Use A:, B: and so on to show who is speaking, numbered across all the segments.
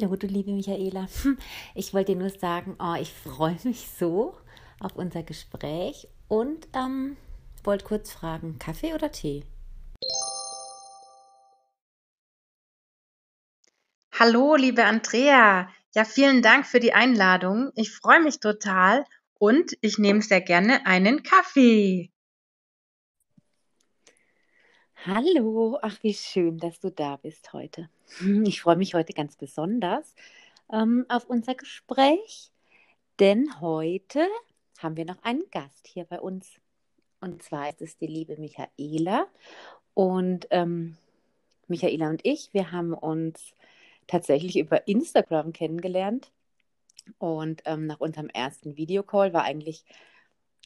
A: Hallo, du liebe Michaela. Hm, Ich wollte dir nur sagen, oh, ich freue mich so auf unser Gespräch und ähm, wollte kurz fragen, Kaffee oder Tee?
B: Hallo, liebe Andrea. Ja, vielen Dank für die Einladung. Ich freue mich total und ich nehme sehr gerne einen Kaffee.
A: Hallo, ach wie schön, dass du da bist heute. Hm, Ich freue mich heute ganz besonders ähm, auf unser Gespräch, denn heute haben wir noch einen Gast hier bei uns. Und zwar ist es die liebe Michaela. Und ähm, Michaela und ich, wir haben uns tatsächlich über Instagram kennengelernt. Und ähm, nach unserem ersten Videocall war eigentlich,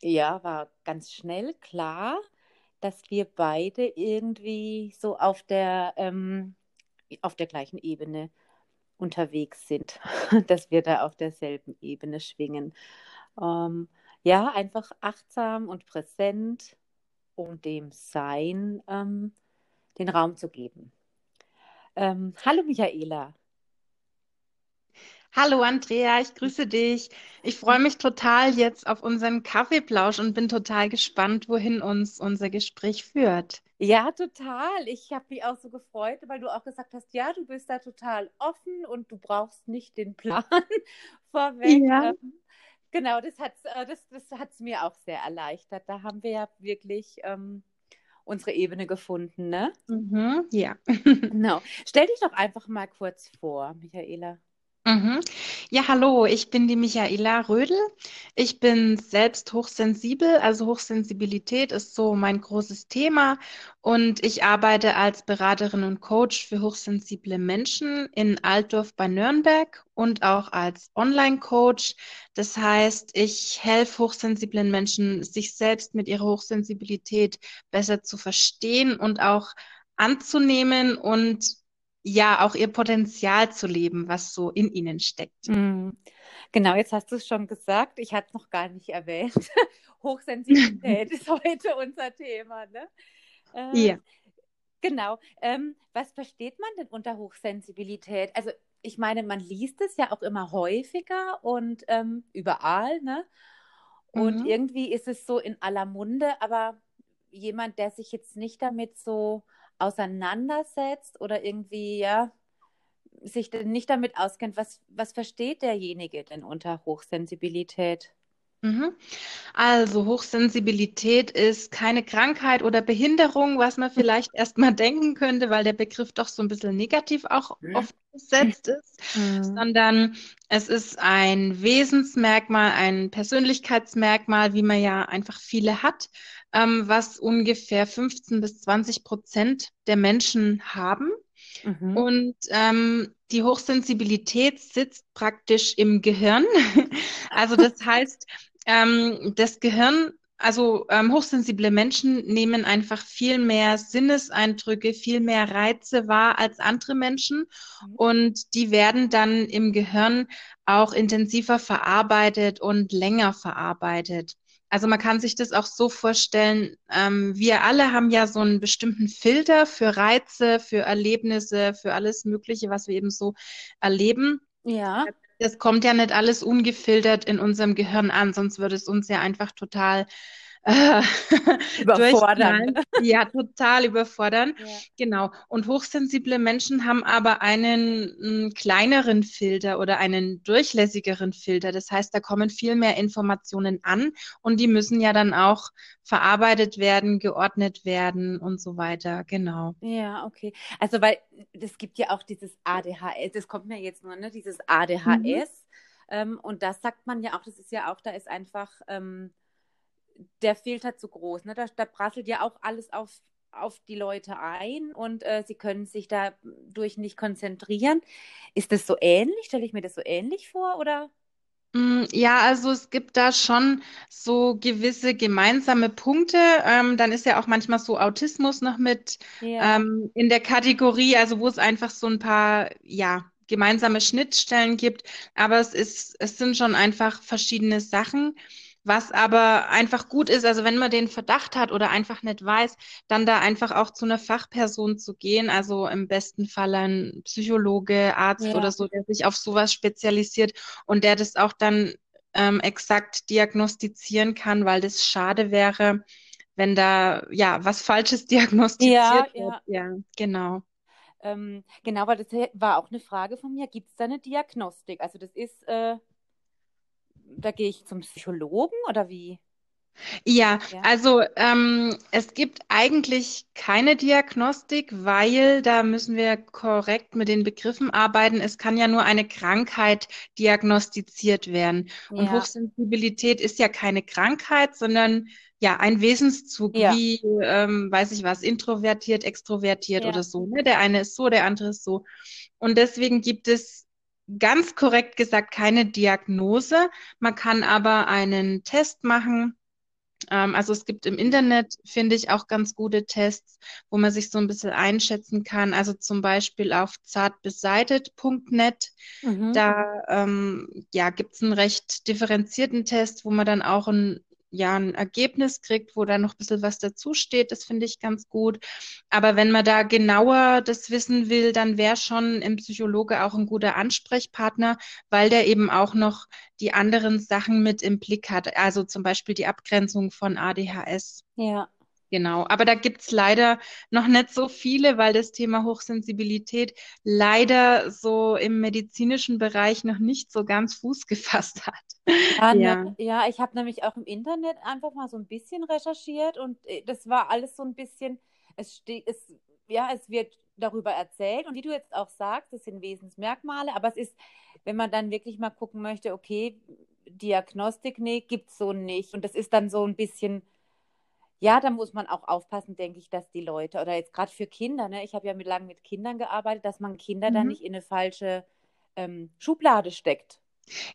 A: ja, war ganz schnell klar, dass wir beide irgendwie so auf der, ähm, auf der gleichen Ebene unterwegs sind, dass wir da auf derselben Ebene schwingen. Ähm, ja, einfach achtsam und präsent, um dem Sein ähm, den Raum zu geben. Ähm, hallo Michaela.
B: Hallo, Andrea, ich grüße dich. Ich freue mich total jetzt auf unseren Kaffeeplausch und bin total gespannt, wohin uns unser Gespräch führt.
A: Ja, total. Ich habe mich auch so gefreut, weil du auch gesagt hast, ja, du bist da total offen und du brauchst nicht den Plan vorweg.
B: Ja.
A: Ähm, genau, das hat's, äh, das, das hat's mir auch sehr erleichtert. Da haben wir ja wirklich ähm, unsere Ebene gefunden, ne?
B: Mhm, ja.
A: Genau. Stell dich doch einfach mal kurz vor, Michaela.
B: Mhm. Ja, hallo, ich bin die Michaela Rödel. Ich bin selbst hochsensibel, also Hochsensibilität ist so mein großes Thema und ich arbeite als Beraterin und Coach für hochsensible Menschen in Altdorf bei Nürnberg und auch als Online-Coach. Das heißt, ich helfe hochsensiblen Menschen, sich selbst mit ihrer Hochsensibilität besser zu verstehen und auch anzunehmen und ja, auch ihr Potenzial zu leben, was so in ihnen steckt.
A: Mm. Genau, jetzt hast du es schon gesagt. Ich hatte es noch gar nicht erwähnt. Hochsensibilität ist heute unser Thema, ne? Äh,
B: Ja.
A: genau. Ähm, was versteht man denn unter Hochsensibilität? Also, ich meine, man liest es ja auch immer häufiger und ähm, überall, ne? Und
B: Mhm.
A: irgendwie ist es so in aller Munde, aber jemand, der sich jetzt nicht damit so auseinandersetzt oder irgendwie, ja, sich denn nicht damit auskennt, was, was versteht derjenige denn unter Hochsensibilität?
B: Mhm. Also Hochsensibilität ist keine Krankheit oder Behinderung, was man vielleicht erstmal denken könnte, weil der Begriff doch so ein bisschen negativ auch oft besetzt ist,
A: Mhm.
B: sondern es ist ein Wesensmerkmal, ein Persönlichkeitsmerkmal, wie man ja einfach viele hat, ähm, was ungefähr 15 bis 20 Prozent der Menschen haben.
A: Mhm.
B: Und ähm, die Hochsensibilität sitzt praktisch im Gehirn. Also das heißt, ähm, das Gehirn, also ähm, hochsensible Menschen nehmen einfach viel mehr Sinneseindrücke, viel mehr Reize wahr als andere Menschen. Und die werden dann im Gehirn auch intensiver verarbeitet und länger verarbeitet. Also man kann sich das auch so vorstellen, ähm, wir alle haben ja so einen bestimmten Filter für Reize, für Erlebnisse, für alles Mögliche, was wir eben so erleben.
A: Ja,
B: Das kommt ja nicht alles ungefiltert in unserem Gehirn an, sonst würde es uns ja einfach total äh,
A: überfordern.
B: Ja, total überfordern.
A: Ja.
B: Genau. Und hochsensible Menschen haben aber einen mm, kleineren Filter oder einen durchlässigeren Filter. Das heißt, da kommen viel mehr Informationen an und die müssen ja dann auch verarbeitet werden, geordnet werden und so weiter. Genau.
A: Ja, okay. Also, weil es gibt ja auch dieses ADHS, das kommt mir jetzt nur, ne, dieses
B: Mhm.
A: ADHS. Ähm, und das sagt man ja auch, das ist ja auch, da ist einfach ähm, der Filter zu groß, ne? Da, da prasselt ja auch alles auf, auf die Leute ein und äh, sie können sich dadurch nicht konzentrieren. Ist das so ähnlich? Stelle ich mir das so ähnlich vor, oder?
B: Mm, Ja, also es gibt da schon so gewisse gemeinsame Punkte. Ähm, dann ist ja auch manchmal so Autismus noch mit
A: Ja.
B: ähm, in der Kategorie, also wo es einfach so ein paar, ja, gemeinsame Schnittstellen gibt. Aber es ist, es sind schon einfach verschiedene Sachen. Was aber einfach gut ist, also wenn man den Verdacht hat oder einfach nicht weiß, dann da einfach auch zu einer Fachperson zu gehen, also im besten Fall ein Psychologe, Arzt
A: Ja.
B: oder so, der sich auf sowas spezialisiert und der das auch dann ähm, exakt diagnostizieren kann, weil das schade wäre, wenn da ja was Falsches diagnostiziert
A: Ja,
B: wird.
A: ja.
B: Ja, genau.
A: Ähm, genau, weil das war auch eine Frage von mir. Gibt es da eine Diagnostik? Also das ist, äh, da gehe ich zum Psychologen oder wie?
B: Ja,
A: Ja.
B: also ähm, es gibt eigentlich keine Diagnostik, weil da müssen wir korrekt mit den Begriffen arbeiten. Es kann ja nur eine Krankheit diagnostiziert werden. Und
A: Ja.
B: Hochsensibilität ist ja keine Krankheit, sondern ja ein Wesenszug,
A: Ja.
B: wie, ähm, weiß ich was, introvertiert, extrovertiert
A: Ja.
B: oder so. Ne? Der eine ist so, der andere ist so. Und deswegen gibt es ganz korrekt gesagt keine Diagnose. Man kann aber einen Test machen. Ähm, also es gibt im Internet, finde ich, auch ganz gute Tests, wo man sich so ein bisschen einschätzen kann. Also zum Beispiel auf zartbeseitet.net.
A: Mhm.
B: Da ähm, ja, gibt es einen recht differenzierten Test, wo man dann auch ein, ja, ein Ergebnis kriegt, wo da noch ein bisschen was dazu steht. Das finde ich ganz gut. Aber wenn man da genauer das wissen will, dann wäre schon ein Psychologe auch ein guter Ansprechpartner, weil der eben auch noch die anderen Sachen mit im Blick hat. Also zum Beispiel die Abgrenzung von ADHS.
A: Ja.
B: Genau, aber da gibt's leider noch nicht so viele, weil das Thema Hochsensibilität leider so im medizinischen Bereich noch nicht so ganz Fuß gefasst hat.
A: Ja, ne,
B: Ja.
A: ja, ich habe nämlich auch im Internet einfach mal so ein bisschen recherchiert und äh, das war alles so ein bisschen, es steht, es, ja, es wird darüber erzählt und wie du jetzt auch sagst, das sind Wesensmerkmale, aber es ist, wenn man dann wirklich mal gucken möchte, okay, Diagnostik, nee, gibt's so nicht und das ist dann so ein bisschen, ja, da muss man auch aufpassen, denke ich, dass die Leute, oder jetzt gerade für Kinder, ne, ich habe ja mit lange mit Kindern gearbeitet, dass man Kinder dann
B: Mhm.
A: nicht in eine falsche ähm, Schublade steckt.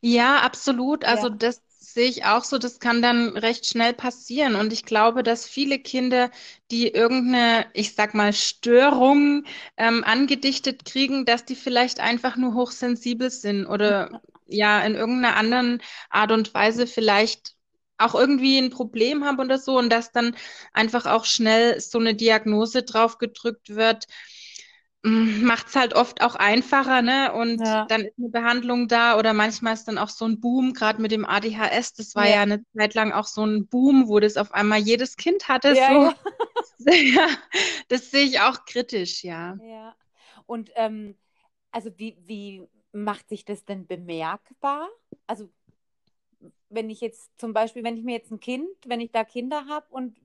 B: Ja, absolut. Also
A: Ja.
B: das sehe ich auch so. Das kann dann recht schnell passieren. Und ich glaube, dass viele Kinder, die irgendeine, ich sag mal, Störung ähm, angedichtet kriegen, dass die vielleicht einfach nur hochsensibel sind oder ja in irgendeiner anderen Art und Weise vielleicht auch irgendwie ein Problem haben oder so und dass dann einfach auch schnell so eine Diagnose drauf gedrückt wird. Macht es halt oft auch einfacher, ne? Und
A: Ja.
B: dann ist eine Behandlung da oder manchmal ist dann auch so ein Boom, gerade mit dem ADHS. Das war
A: Ja.
B: ja eine Zeit lang auch so ein Boom, wo das auf einmal jedes Kind hatte.
A: Ja,
B: so. das sehe ich auch kritisch, ja.
A: Ja. Und ähm, also wie, wie macht sich das denn bemerkbar? Also wenn ich jetzt zum Beispiel, wenn ich mir jetzt ein Kind, wenn ich da Kinder habe und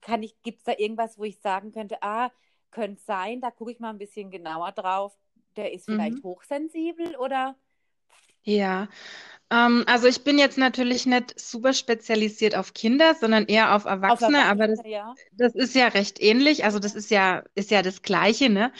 A: kann ich, gibt es da irgendwas, wo ich sagen könnte, ah, könnte sein, da gucke ich mal ein bisschen genauer drauf, der ist vielleicht
B: Mhm.
A: hochsensibel oder?
B: Ja, ähm, also ich bin jetzt natürlich nicht super spezialisiert auf Kinder, sondern eher auf
A: Auf
B: Erwachsene, aber das,
A: Erwachsene, ja.
B: das ist ja recht ähnlich. Also das ist ja, ist ja das Gleiche, ne?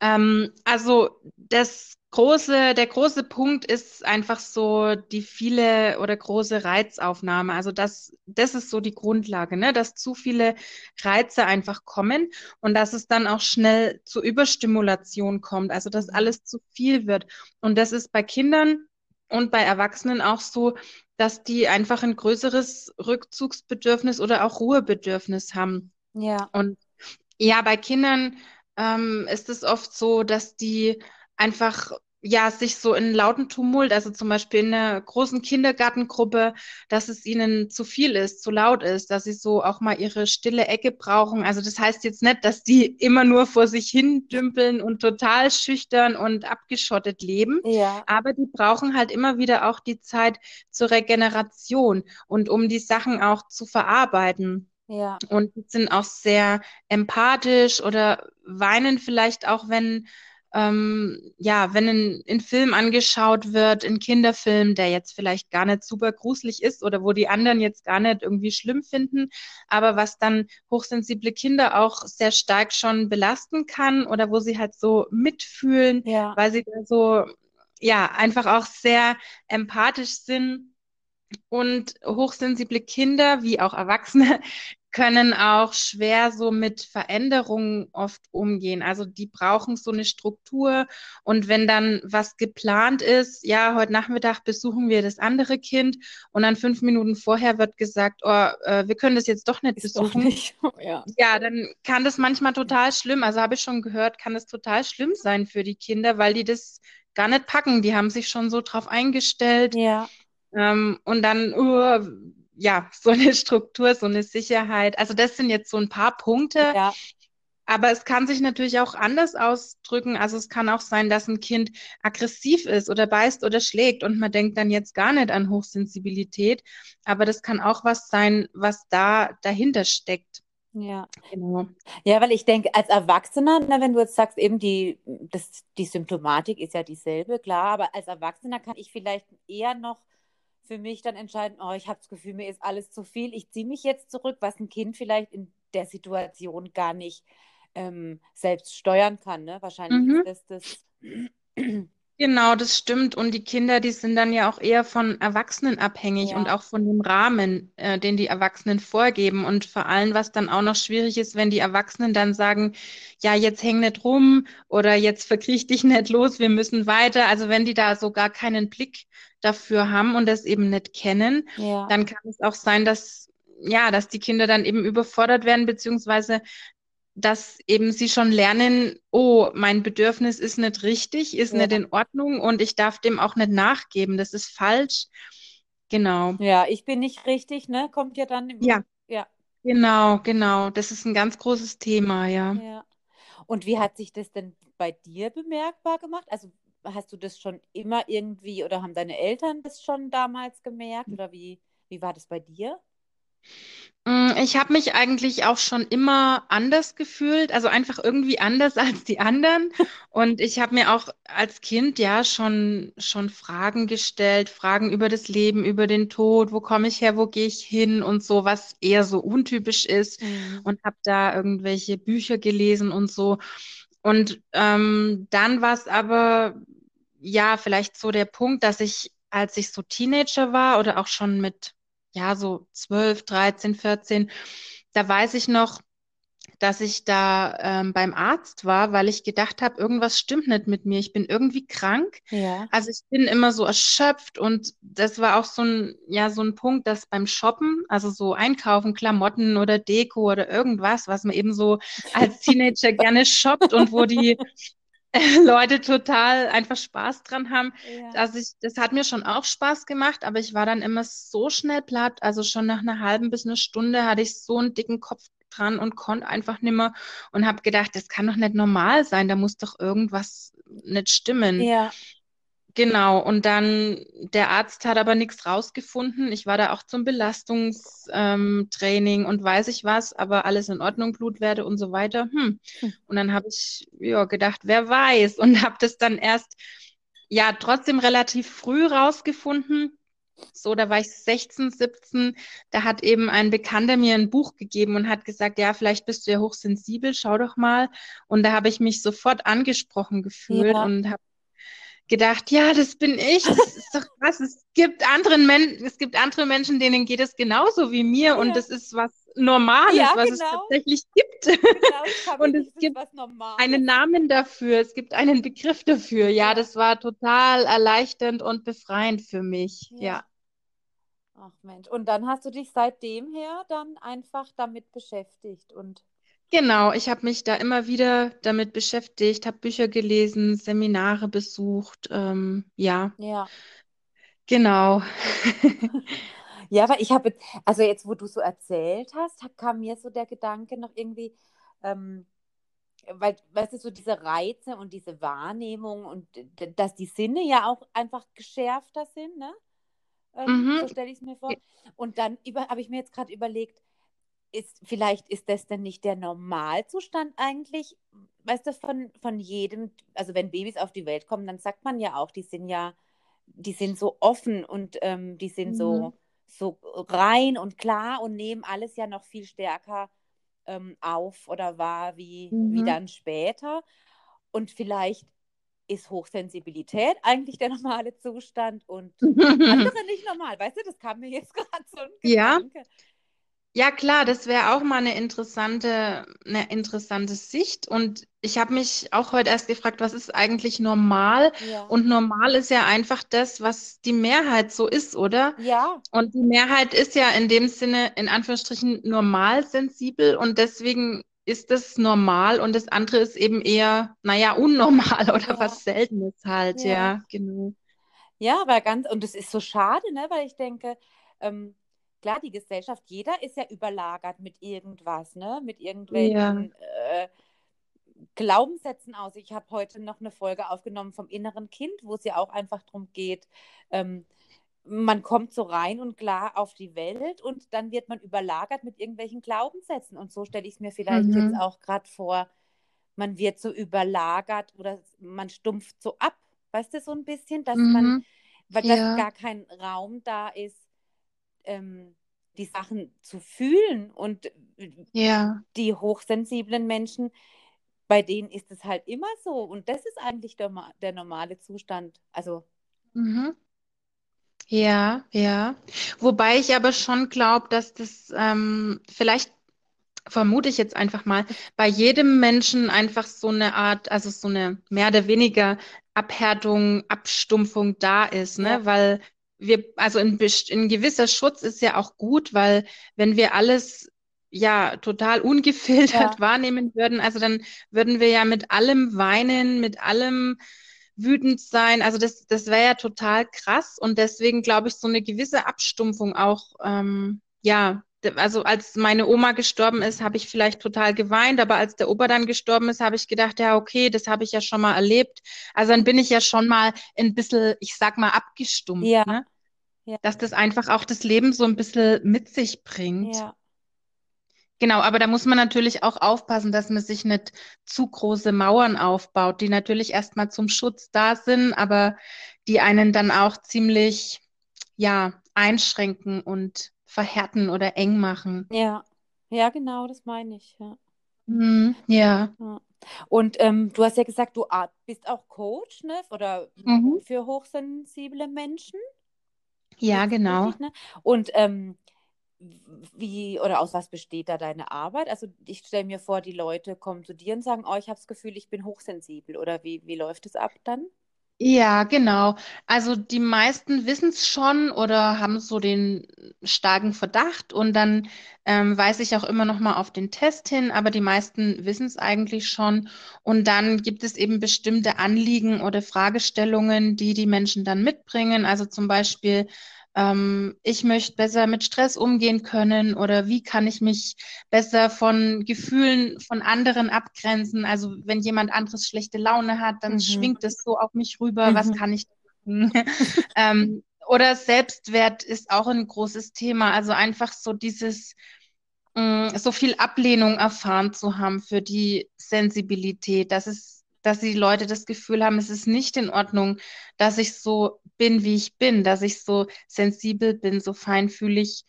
B: Ähm, also das große, der große Punkt ist einfach so die viele oder große Reizaufnahme. Also das, das ist so die Grundlage, ne? Dass zu viele Reize einfach kommen und dass es dann auch schnell zur Überstimulation kommt. Also dass alles zu viel wird. Und das ist bei Kindern und bei Erwachsenen auch so, dass die einfach ein größeres Rückzugsbedürfnis oder auch Ruhebedürfnis haben.
A: Ja.
B: Und ja, bei Kindern ähm, ist es oft so, dass die einfach ja sich so in lauten Tumult, also zum Beispiel in einer großen Kindergartengruppe, dass es ihnen zu viel ist, zu laut ist, dass sie so auch mal ihre stille Ecke brauchen. Also das heißt jetzt nicht, dass die immer nur vor sich hin dümpeln und total schüchtern und abgeschottet leben.
A: Ja.
B: Aber die brauchen halt immer wieder auch die Zeit zur Regeneration und um die Sachen auch zu verarbeiten.
A: Ja.
B: Und die sind auch sehr empathisch oder weinen vielleicht auch, wenn, ähm, ja, wenn ein, ein Film angeschaut wird, ein Kinderfilm, der jetzt vielleicht gar nicht super gruselig ist oder wo die anderen jetzt gar nicht irgendwie schlimm finden, aber was dann hochsensible Kinder auch sehr stark schon belasten kann oder wo sie halt so mitfühlen,
A: Ja.
B: weil sie da so, ja, einfach auch sehr empathisch sind. Und hochsensible Kinder, wie auch Erwachsene, können auch schwer so mit Veränderungen oft umgehen. Also die brauchen so eine Struktur. Und wenn dann was geplant ist, ja, heute Nachmittag besuchen wir das andere Kind und dann fünf Minuten vorher wird gesagt, oh, äh, wir können das jetzt doch nicht ist besuchen. Doch nicht. ja. ja, dann kann das manchmal total schlimm, also habe ich schon gehört, kann das total schlimm sein für die Kinder, weil die das gar nicht packen. Die haben sich schon so drauf eingestellt.
A: Ja.
B: Ähm, und dann, uh, ja, so eine Struktur, so eine Sicherheit. Also das sind jetzt so ein paar Punkte.
A: Ja.
B: Aber es kann sich natürlich auch anders ausdrücken. Also es kann auch sein, dass ein Kind aggressiv ist oder beißt oder schlägt und man denkt dann jetzt gar nicht an Hochsensibilität. Aber das kann auch was sein, was da dahinter steckt.
A: Ja, genau. Ja, weil ich denke, als Erwachsener, na, wenn du jetzt sagst, eben die, das, die Symptomatik ist ja dieselbe, klar, aber als Erwachsener kann ich vielleicht eher noch für mich dann entscheiden, oh, ich habe das Gefühl, mir ist alles zu viel, ich ziehe mich jetzt zurück, was ein Kind vielleicht in der Situation gar nicht ähm, selbst steuern kann. Ne? Wahrscheinlich mhm. ist das das.
B: Genau, das stimmt. Und die Kinder, die sind dann ja auch eher von Erwachsenen abhängig ja. und auch von dem Rahmen, äh, den die Erwachsenen vorgeben. Und vor allem, was dann auch noch schwierig ist, wenn die Erwachsenen dann sagen, ja, jetzt häng nicht rum oder jetzt verkriech dich nicht los, wir müssen weiter. Also wenn die da so gar keinen Blick dafür haben und das eben nicht kennen, ja. dann kann es auch sein, dass ja, dass die Kinder dann eben überfordert werden, beziehungsweise dass eben sie schon lernen, oh, mein Bedürfnis ist nicht richtig, ist ja. nicht in Ordnung und ich darf dem auch nicht nachgeben, das ist falsch. Genau.
A: Ja, ich bin nicht richtig, ne? Kommt ja dann. Im
B: ja. Ja. Genau, genau. Das ist ein ganz großes Thema, ja.
A: Ja. Und wie hat sich das denn bei dir bemerkbar gemacht? Also hast du das schon immer irgendwie oder haben deine Eltern das schon damals gemerkt oder wie, wie war das bei dir?
B: Mm, ich habe mich eigentlich auch schon immer anders gefühlt, also einfach irgendwie anders als die anderen. Und ich habe mir auch als Kind ja schon, schon Fragen gestellt, Fragen über das Leben, über den Tod, wo komme ich her, wo gehe ich hin und so, was eher so untypisch ist. Mhm. Und habe da irgendwelche Bücher gelesen und so. Und ähm, dann war es aber ja vielleicht so der Punkt, dass ich, als ich so Teenager war oder auch schon mit, ja, so 12, 13, 14, da weiß ich noch, dass ich da ähm, beim Arzt war, weil ich gedacht habe, irgendwas stimmt nicht mit mir. Ich bin irgendwie krank.
A: Ja.
B: Also ich bin immer so erschöpft und das war auch so ein, ja, so ein Punkt, dass beim Shoppen, also so einkaufen, Klamotten oder Deko oder irgendwas, was man eben so als Teenager gerne shoppt und wo die Leute total einfach Spaß dran haben. Ja. Also ich, das hat mir schon auch Spaß gemacht, aber ich war dann immer so schnell platt. Also schon nach einer halben bis einer Stunde hatte ich so einen dicken Kopf dran und konnte einfach nimmer und habe gedacht, das kann doch nicht normal sein, da muss doch irgendwas nicht stimmen.
A: Ja.
B: Genau, und dann der Arzt hat aber nichts rausgefunden. Ich war da auch zum Belastungstraining ähm, und weiß ich was, aber alles in Ordnung, Blutwerte und so weiter. Hm. hm. Und dann habe ich ja, gedacht, wer weiß, und habe das dann erst ja trotzdem relativ früh rausgefunden. So, da war ich 16, 17. Da hat eben ein Bekannter mir ein Buch gegeben und hat gesagt, ja, vielleicht bist du ja hochsensibel, schau doch mal. Und da habe ich mich sofort angesprochen gefühlt ja. und habe gedacht, ja, das bin ich. Das ist doch krass. Es gibt anderen Men es gibt andere Menschen, denen geht es genauso wie mir ja. und das ist was Normales, ja, was genau. es tatsächlich gibt. Genau, und es gibt einen Namen dafür, es gibt einen Begriff dafür. Ja, ja, das war total erleichternd und befreiend für mich. ja.
A: Ach Mensch, und dann hast du dich seitdem her dann einfach damit beschäftigt und
B: Genau, ich habe mich da immer wieder damit beschäftigt, habe Bücher gelesen, Seminare besucht, ähm, ja,
A: Ja.
B: genau.
A: Ja, aber ich habe, also jetzt, wo du so erzählt hast, kam mir so der Gedanke noch irgendwie, ähm, weil, weißt du, so diese Reize und diese Wahrnehmung und dass die Sinne ja auch einfach geschärfter sind, ne? Ähm, Mhm. so stelle ich es mir vor. Und dann habe ich mir jetzt gerade überlegt, ist, vielleicht ist das denn nicht der Normalzustand eigentlich, weißt du, von, von jedem, also wenn Babys auf die Welt kommen, dann sagt man ja auch, die sind ja, die sind so offen und ähm, die sind mhm. so, so rein und klar und nehmen alles ja noch viel stärker ähm, auf oder wahr wie, mhm. wie dann später. Und vielleicht ist Hochsensibilität eigentlich der normale Zustand und andere nicht normal. Weißt du, das kam mir jetzt gerade so ein
B: Gedanke. Ja. Ja, klar, das wäre auch mal eine interessante, eine interessante Sicht. Und ich habe mich auch heute erst gefragt, was ist eigentlich normal?
A: Ja.
B: Und normal ist ja einfach das, was die Mehrheit so ist, oder?
A: Ja,
B: Und die Mehrheit ist ja in dem Sinne, in Anführungsstrichen, normal sensibel und deswegen ist das normal und das andere ist eben eher, naja, unnormal oder
A: ja,
B: was Seltenes halt,
A: ja.
B: ja, genau.
A: Ja, aber ganz, und es ist so schade, ne, weil ich denke, ähm, klar, die Gesellschaft, jeder ist ja überlagert mit irgendwas, ne, mit
B: Ja.
A: irgendwelchen äh, Glaubenssätzen aus. Ich habe heute noch eine Folge aufgenommen vom inneren Kind, wo es ja auch einfach darum geht, ähm, man kommt so rein und klar auf die Welt und dann wird man überlagert mit irgendwelchen Glaubenssätzen. Und so stelle ich es mir vielleicht jetzt
B: Mhm.
A: auch gerade vor, man wird so überlagert oder man stumpft so ab, weißt du, so ein bisschen, dass man,
B: Mhm.
A: weil dass
B: Ja.
A: gar kein Raum da ist, ähm, die Sachen zu fühlen. Und
B: Ja.
A: die hochsensiblen Menschen, bei denen ist es halt immer so. Und das ist eigentlich der, der normale Zustand. Also,
B: Mhm. Ja, ja. Wobei ich aber schon glaube, dass das ähm, vielleicht vermute ich jetzt einfach mal, bei jedem Menschen einfach so eine Art, also so eine mehr oder weniger Abhärtung, Abstumpfung da ist,
A: ja,
B: ne? Weil wir, also ein, ein gewisser Schutz ist ja auch gut, weil wenn wir alles ja total ungefiltert
A: ja,
B: wahrnehmen würden, also dann würden wir ja mit allem weinen, mit allem wütend sein. Also das, das wäre ja total krass und deswegen glaube ich, so eine gewisse Abstumpfung auch, ähm, ja also als meine Oma gestorben ist, habe ich vielleicht total geweint, aber als der Opa dann gestorben ist, habe ich gedacht, ja, okay, das habe ich ja schon mal erlebt. Also dann bin ich ja schon mal ein bisschen, ich sag mal, abgestumpft,
A: ja,
B: ne?
A: Ja,
B: Dass das einfach auch das Leben so ein bisschen mit sich bringt.
A: ja,
B: Genau, aber da muss man natürlich auch aufpassen, dass man sich nicht zu große Mauern aufbaut, die natürlich erstmal zum Schutz da sind, aber die einen dann auch ziemlich, ja, einschränken und verhärten oder eng machen.
A: ja, ja, genau, das meine ich. Ja.
B: Mhm, ja.
A: Ja. Und ähm, du hast ja gesagt, du bist auch Coach, ne? Oder
B: Mhm.
A: für hochsensible Menschen.
B: Ja, genau.
A: richtig, ne? Und ähm, wie oder aus was besteht da deine Arbeit? Also ich stelle mir vor, die Leute kommen zu dir und sagen, oh, ich habe das Gefühl, ich bin hochsensibel. Oder wie, wie läuft es ab dann?
B: Ja, genau. Also die meisten wissen es schon oder haben so den starken Verdacht und dann ähm, weise ich auch immer noch mal auf den Test hin, aber die meisten wissen es eigentlich schon und dann gibt es eben bestimmte Anliegen oder Fragestellungen, die die Menschen dann mitbringen. Also zum Beispiel, ähm, ich möchte besser mit Stress umgehen können oder wie kann ich mich besser von Gefühlen von anderen abgrenzen. Also wenn jemand anderes schlechte Laune hat, dann
A: Mhm.
B: schwingt es so auf mich rüber. Was
A: Mhm.
B: kann ich machen? Ähm, oder Selbstwert ist auch ein großes Thema. Also einfach so dieses, mh, so viel Ablehnung erfahren zu haben für die Sensibilität, dass es, dass die Leute das Gefühl haben, es ist nicht in Ordnung, dass ich so bin, wie ich bin, dass ich so sensibel bin, so feinfühlig.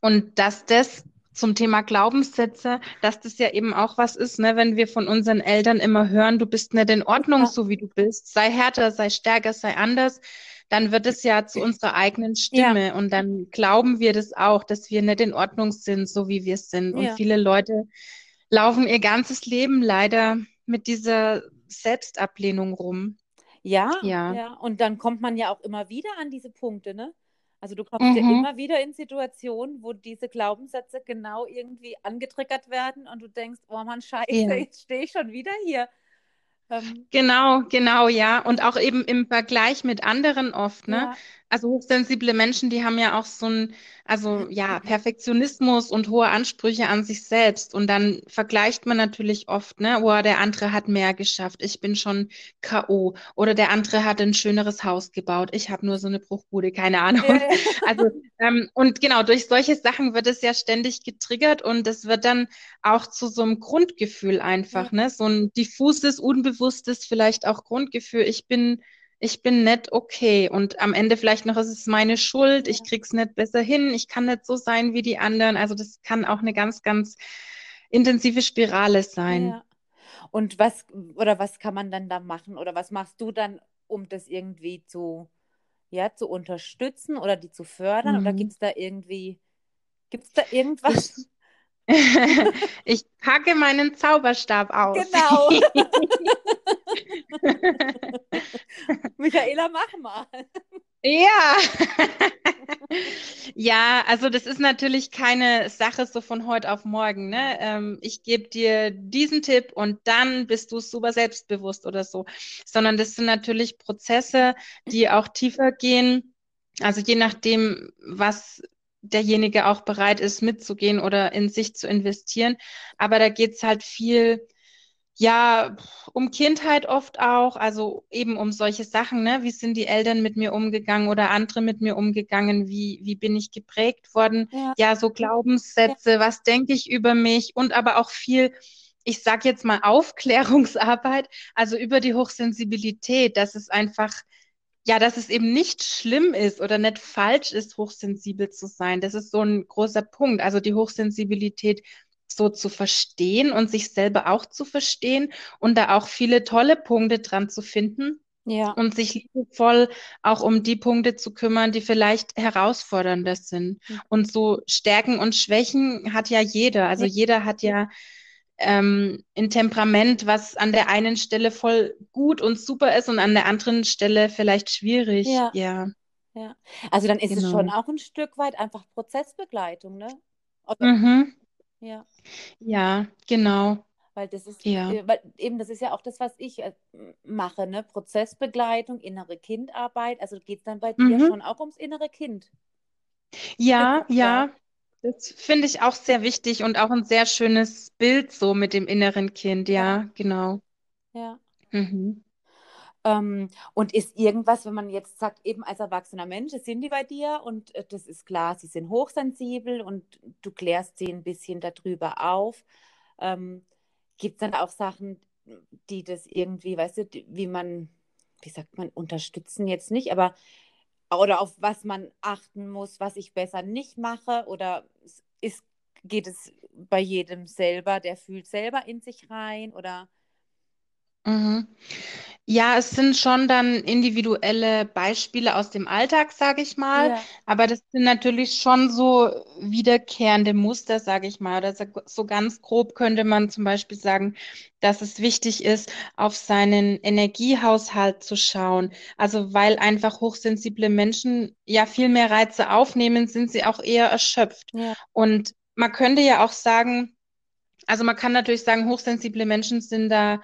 B: Und dass das zum Thema Glaubenssätze, dass das ja eben auch was ist, ne, wenn wir von unseren Eltern immer hören, du bist nicht in Ordnung,
A: Ja,
B: so wie du bist, sei härter, sei stärker, sei anders, dann wird es ja zu unserer eigenen
A: ja,
B: Stimme und dann glauben wir das auch, dass wir nicht in Ordnung sind, so wie wir sind. Und
A: ja.
B: viele Leute laufen ihr ganzes Leben leider mit dieser Selbstablehnung rum.
A: Ja,
B: Ja.
A: ja. Und dann kommt man ja auch immer wieder an diese Punkte, ne? Also du kommst ja
B: Mhm.
A: immer wieder in Situationen, wo diese Glaubenssätze genau irgendwie angetriggert werden und du denkst, oh Mann, Scheiße,
B: Ja.
A: jetzt stehe ich schon wieder hier. Ähm,
B: Genau, genau, ja. Und
A: ja,
B: auch eben im Vergleich mit anderen oft, ne?
A: ja,
B: Also hochsensible Menschen, die haben ja auch so ein, also ja, Perfektionismus und hohe Ansprüche an sich selbst. Und dann vergleicht man natürlich oft, ne? Oh, der andere hat mehr geschafft, ich bin schon K.O. Oder der andere hat ein schöneres Haus gebaut, ich habe nur so eine Bruchbude, keine Ahnung.
A: ja, ja,
B: Also, ähm, und genau, durch solche Sachen wird es ja ständig getriggert und es wird dann auch zu so einem Grundgefühl
A: ja,
B: einfach, ne? So ein diffuses, unbewusstes, vielleicht auch Grundgefühl. Ich bin, ich bin nicht okay. Und am Ende vielleicht noch, es ist meine Schuld, ich krieg's nicht besser hin, ich kann nicht so sein wie die anderen. Also das kann auch eine ganz, ganz intensive Spirale sein.
A: ja. Und was oder was kann man dann da machen oder was machst du dann, um das irgendwie zu, ja, zu unterstützen oder die zu fördern? Oder
B: Mhm.
A: gibt es da irgendwie Gibt es da irgendwas?
B: ich packe meinen Zauberstab aus.
A: Genau. Michaela, mach mal.
B: Ja. ja, also das ist natürlich keine Sache so von heute auf morgen. Ne? Ähm, ich gebe dir diesen Tipp und dann bist du super selbstbewusst oder so. Sondern das sind natürlich Prozesse, die auch tiefer gehen. Also je nachdem, was derjenige auch bereit ist, mitzugehen oder in sich zu investieren. Aber da geht es halt viel ja, um Kindheit oft auch, also eben um solche Sachen, ne? Wie sind die Eltern mit mir umgegangen oder andere mit mir umgegangen? Wie, wie bin ich geprägt worden? Ja, ja so Glaubenssätze, ja. was denke ich über mich und aber auch viel, ich sag jetzt mal Aufklärungsarbeit, also über die Hochsensibilität, dass es einfach, ja, dass es eben nicht schlimm ist oder nicht falsch ist, hochsensibel zu sein. Das ist so ein großer Punkt. Also die Hochsensibilität so zu verstehen und sich selber auch zu verstehen und da auch viele tolle Punkte dran zu finden. Ja. Und sich liebevoll auch um die Punkte zu kümmern, die vielleicht herausfordernder sind. Mhm. Und so Stärken und Schwächen hat ja jeder. Also ja. jeder hat ja ähm, ein Temperament, was an der einen Stelle voll gut und super ist und an der anderen Stelle vielleicht schwierig.
A: Ja. ja. ja. Also dann ist genau. es schon auch ein Stück weit einfach Prozessbegleitung, ne?
B: Mhm. Ja. Ja, genau.
A: Weil das ist, ja. Äh, weil eben das ist ja auch das, was ich äh, mache, ne? Prozessbegleitung, innere Kindarbeit. Also geht es dann bei mhm. dir schon auch ums innere Kind.
B: Ja, ja. Das finde ich auch sehr wichtig und auch ein sehr schönes Bild so mit dem inneren Kind, ja, ja. genau.
A: Ja. Mhm. Ähm, und ist irgendwas, wenn man jetzt sagt, eben als erwachsener Mensch, sind die bei dir und äh, das ist klar, sie sind hochsensibel und du klärst sie ein bisschen darüber auf. Ähm, Gibt es dann auch Sachen, die das irgendwie, weißt du, wie man, wie sagt man, unterstützen jetzt nicht, aber oder auf was man achten muss, was ich besser nicht mache oder ist, geht es bei jedem selber, der fühlt selber in sich rein oder
B: Mhm. Ja, es sind schon dann individuelle Beispiele aus dem Alltag, sage ich mal. Ja. Aber das sind natürlich schon so wiederkehrende Muster, sage ich mal. Oder so ganz grob könnte man zum Beispiel sagen, dass es wichtig ist, auf seinen Energiehaushalt zu schauen. Also weil einfach hochsensible Menschen ja viel mehr Reize aufnehmen, sind sie auch eher erschöpft. Ja. Und man könnte ja auch sagen, also man kann natürlich sagen, hochsensible Menschen sind da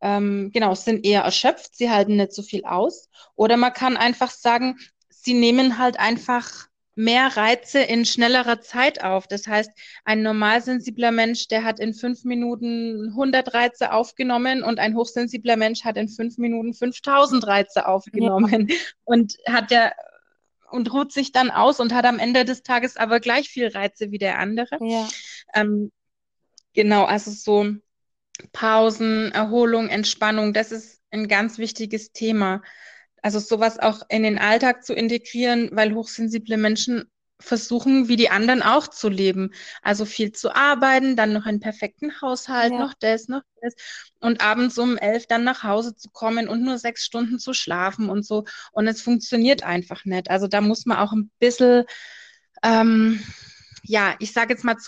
B: ähm, genau, sind eher erschöpft, sie halten nicht so viel aus. Oder man kann einfach sagen, sie nehmen halt einfach mehr Reize in schnellerer Zeit auf. Das heißt, ein normalsensibler Mensch, der hat in fünf Minuten 100 Reize aufgenommen und ein hochsensibler Mensch hat in fünf Minuten 5000 Reize aufgenommen ja. und hat ja und ruht sich dann aus und hat am Ende des Tages aber gleich viel Reize wie der andere. Ja. Ähm, genau, also so Pausen, Erholung, Entspannung, das ist ein ganz wichtiges Thema. Also sowas auch in den Alltag zu integrieren, weil hochsensible Menschen versuchen, wie die anderen auch zu leben. Also viel zu arbeiten, dann noch einen perfekten Haushalt, ja. noch das, noch das. Und abends um elf dann nach Hause zu kommen und nur sechs Stunden zu schlafen und so. Und es funktioniert einfach nicht. Also da muss man auch ein bisschen ähm, ja, ich sage jetzt mal,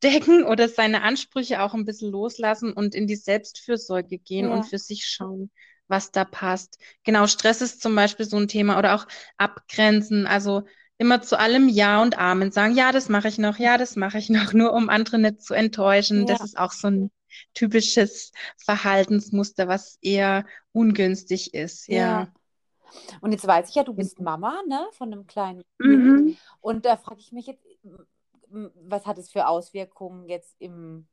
B: zurückstecken oder seine Ansprüche auch ein bisschen loslassen und in die Selbstfürsorge gehen ja. und für sich schauen, was da passt. Genau, Stress ist zum Beispiel so ein Thema oder auch abgrenzen, also immer zu allem Ja und Amen sagen, ja, das mache ich noch, ja, das mache ich noch, nur um andere nicht zu enttäuschen. Ja. Das ist auch so ein typisches Verhaltensmuster, was eher ungünstig ist, ja. ja.
A: Und jetzt weiß ich ja, du bist Mama, ne, von einem kleinen. Mhm. Und da frage ich mich jetzt, was hat es für Auswirkungen jetzt im,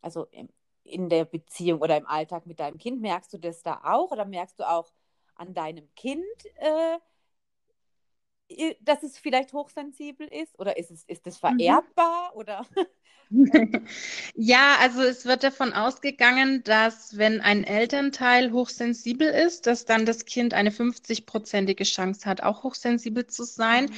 A: also im, in der Beziehung oder im Alltag mit deinem Kind? Merkst du das da auch oder merkst du auch an deinem Kind, äh, dass es vielleicht hochsensibel ist? Oder ist es ist das mhm. vererbbar mhm. oder?
B: ja, also es wird davon ausgegangen, dass wenn ein Elternteil hochsensibel ist, dass dann das Kind eine 50-prozentige Chance hat, auch hochsensibel zu sein.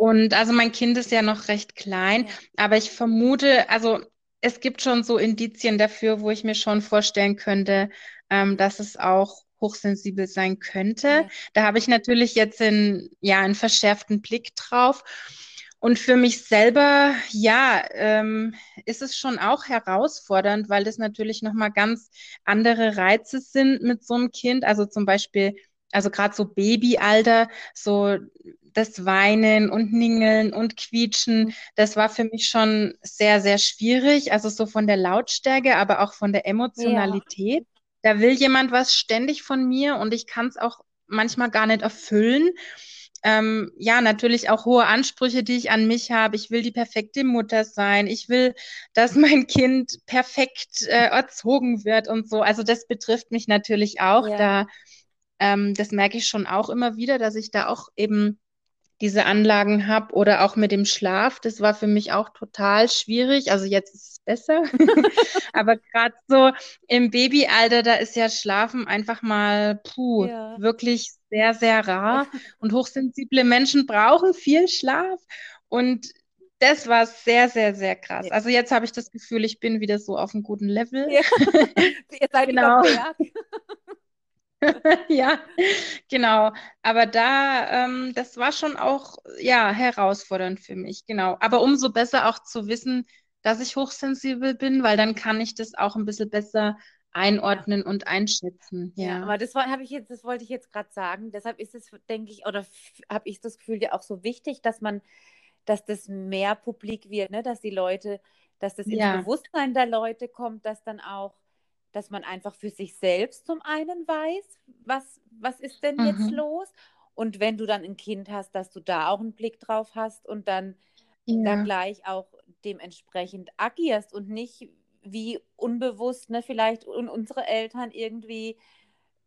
B: Und also mein Kind ist ja noch recht klein, aber ich vermute, also es gibt schon so Indizien dafür, wo ich mir schon vorstellen könnte, ähm, dass es auch hochsensibel sein könnte. Ja. Da habe ich natürlich jetzt in, ja, einen verschärften Blick drauf. Und für mich selber, ja, ähm, ist es schon auch herausfordernd, weil das natürlich nochmal ganz andere Reize sind mit so einem Kind. Also zum Beispiel, also gerade so Babyalter, so das Weinen und Ningeln und Quietschen, das war für mich schon sehr, sehr schwierig. Also so von der Lautstärke, aber auch von der Emotionalität. Ja. Da will jemand was ständig von mir und ich kann es auch manchmal gar nicht erfüllen ähm, ja, natürlich auch hohe Ansprüche, die ich an mich habe. Ich will die perfekte Mutter sein. Ich will, dass mein Kind perfekt äh, erzogen wird und so. Also das betrifft mich natürlich auch. Ja. Da, ähm, das merke ich schon auch immer wieder, dass ich da auch eben diese Anlagen habe oder auch mit dem Schlaf. Das war für mich auch total schwierig. Also jetzt ist es besser. Aber gerade so im Babyalter, da ist ja Schlafen einfach mal puh, ja. wirklich sehr, sehr rar. Und hochsensible Menschen brauchen viel Schlaf. Und das war sehr, sehr, sehr krass. Ja. Also jetzt habe ich das Gefühl, ich bin wieder so auf einem guten Level. Ja. Ihr seid genau. ja, genau. Aber da, ähm, das war schon auch, ja, herausfordernd für mich, genau. Aber umso besser auch zu wissen, dass ich hochsensibel bin, weil dann kann ich das auch ein bisschen besser einordnen und einschätzen. Ja,
A: ja aber das habe ich jetzt, das wollte ich jetzt gerade sagen. Deshalb ist es, denke ich, oder habe ich das Gefühl ja auch so wichtig, dass man, dass das mehr publik wird, ne? dass die Leute, dass das ins Bewusstsein der Leute kommt, dass dann auch dass man einfach für sich selbst zum einen weiß, was, was ist denn mhm. jetzt los? Und wenn du dann ein Kind hast, dass du da auch einen Blick drauf hast und dann ja. da gleich auch dementsprechend agierst und nicht wie unbewusst, ne, vielleicht unsere Eltern irgendwie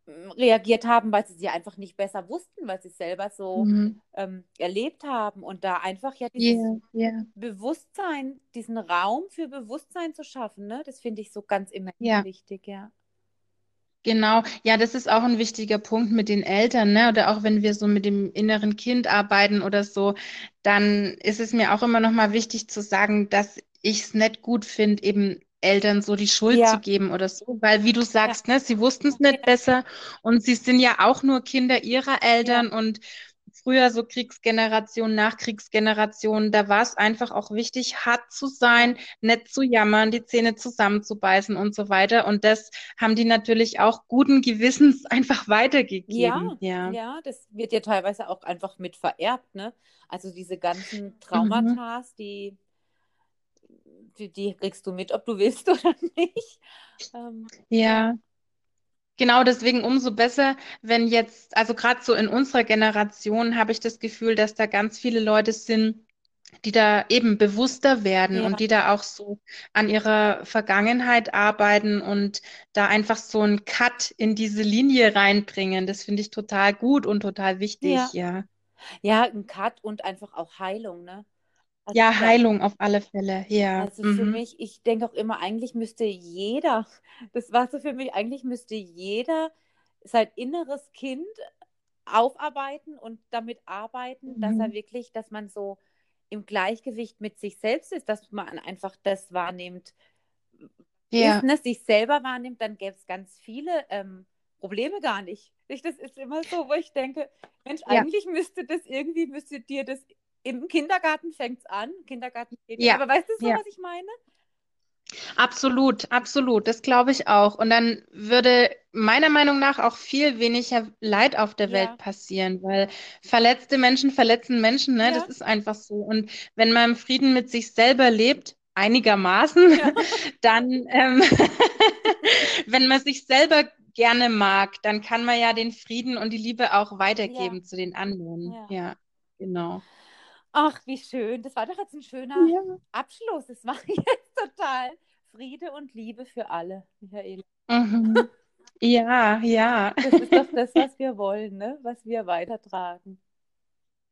A: reagiert haben, weil sie sie einfach nicht besser wussten, weil sie es selber so mhm. ähm, erlebt haben und da einfach ja dieses yeah, yeah. Bewusstsein, diesen Raum für Bewusstsein zu schaffen, ne? das finde ich so ganz immens ja. wichtig, ja.
B: Genau, ja, das ist auch ein wichtiger Punkt mit den Eltern, ne? Oder auch wenn wir so mit dem inneren Kind arbeiten oder so, dann ist es mir auch immer noch mal wichtig zu sagen, dass ich es nicht gut finde, eben Eltern so die Schuld ja. zu geben oder so, weil wie du sagst, ja. ne, sie wussten es nicht ja. besser und sie sind ja auch nur Kinder ihrer Eltern und früher so Kriegsgeneration, Nachkriegsgeneration, da war es einfach auch wichtig, hart zu sein, nett zu jammern, die Zähne zusammenzubeißen und so weiter. Und das haben die natürlich auch guten Gewissens einfach weitergegeben.
A: Ja, ja, ja das wird ja teilweise auch einfach mit vererbt, ne? Also diese ganzen Traumata, mhm. die die, die, kriegst du mit, ob du willst oder nicht.
B: Ähm, ja. Genau, deswegen umso besser, wenn jetzt, also gerade so in unserer Generation habe ich das Gefühl, dass da ganz viele Leute sind, die da eben bewusster werden ja. und die da auch so an ihrer Vergangenheit arbeiten und da einfach so einen Cut in diese Linie reinbringen. Das finde ich total gut und total wichtig, ja.
A: Ja, ja ein Cut und einfach auch Heilung, ne?
B: Also ja, Heilung auf alle Fälle, ja.
A: Also mhm. für mich, ich denke auch immer, eigentlich müsste jeder, das war so für mich, eigentlich müsste jeder sein inneres Kind aufarbeiten und damit arbeiten, mhm. dass er mhm. wirklich, dass man so im Gleichgewicht mit sich selbst ist, dass man einfach das wahrnimmt, ja. ist, ne, sich selber wahrnimmt, dann gäbe es ganz viele ähm, Probleme gar nicht. Das ist immer so, wo ich denke, Mensch, ja. eigentlich müsste das irgendwie, müsste dir das im Kindergarten fängt es an. Kindergarten geht ja. Aber weißt du so, ja. was ich meine?
B: Absolut, absolut. Das glaube ich auch. Und dann würde meiner Meinung nach auch viel weniger Leid auf der ja. Welt passieren, weil verletzte Menschen verletzen Menschen, ne? Ja. Das ist einfach so. Und wenn man im Frieden mit sich selber lebt, einigermaßen, ja. dann, ähm, wenn man sich selber gerne mag, dann kann man ja den Frieden und die Liebe auch weitergeben zu den anderen. Ja, genau.
A: Ach, wie schön. Das war doch jetzt ein schöner ja. Abschluss. Es war jetzt total Friede und Liebe für alle, Michael.
B: Mhm. Ja, ja.
A: Das ist doch das, was wir wollen, ne? was wir weitertragen.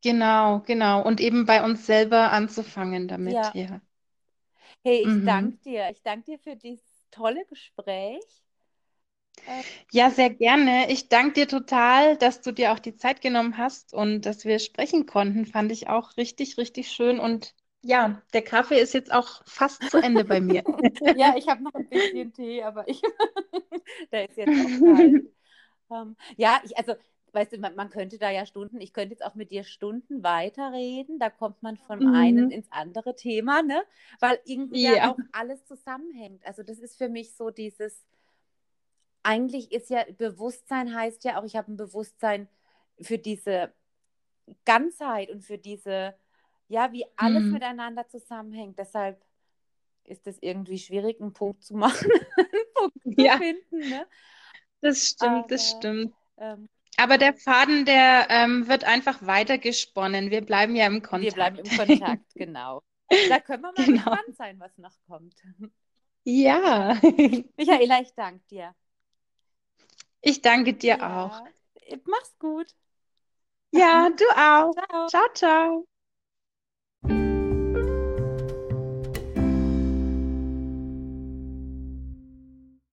B: Genau, genau. Und eben bei uns selber anzufangen damit. Ja. ja.
A: Hey, ich mhm. danke dir. Ich danke dir für dieses tolle Gespräch.
B: Ja, sehr gerne. Ich danke dir total, dass du dir auch die Zeit genommen hast und dass wir sprechen konnten. Fand ich auch richtig, richtig schön. Und ja, der Kaffee ist jetzt auch fast zu Ende bei mir.
A: ja, ich habe noch ein bisschen Tee, aber ich, der ist jetzt auch kalt. Um, ähm, ja, ich, also weißt du, man, man, könnte da ja Stunden, ich könnte jetzt auch mit dir Stunden weiterreden, da kommt man vom
B: Mhm.
A: einen ins andere Thema, ne? Weil irgendwie ja
B: Ja.
A: auch alles zusammenhängt. Also das ist für mich so dieses, eigentlich ist ja Bewusstsein heißt ja auch, ich habe ein Bewusstsein für diese Ganzheit und für diese, ja, wie alles
B: Mhm.
A: miteinander zusammenhängt. Deshalb ist es irgendwie schwierig, einen Punkt zu machen, einen Punkt zu
B: Ja.
A: finden, ne?
B: Das stimmt, das
A: Aber
B: stimmt.
A: ähm,
B: Aber der Faden, der ähm, wird einfach weiter gesponnen. Wir bleiben ja im
A: wir bleiben im
B: Kontakt.
A: Kontakt, genau. Da können wir mal
B: Genau.
A: gespannt sein, was noch kommt.
B: Ja.
A: Michaela, ich danke dir.
B: Ich danke dir auch.
A: Ja, mach's gut.
B: Ja, du auch.
A: Ciao.
B: Ciao, ciao.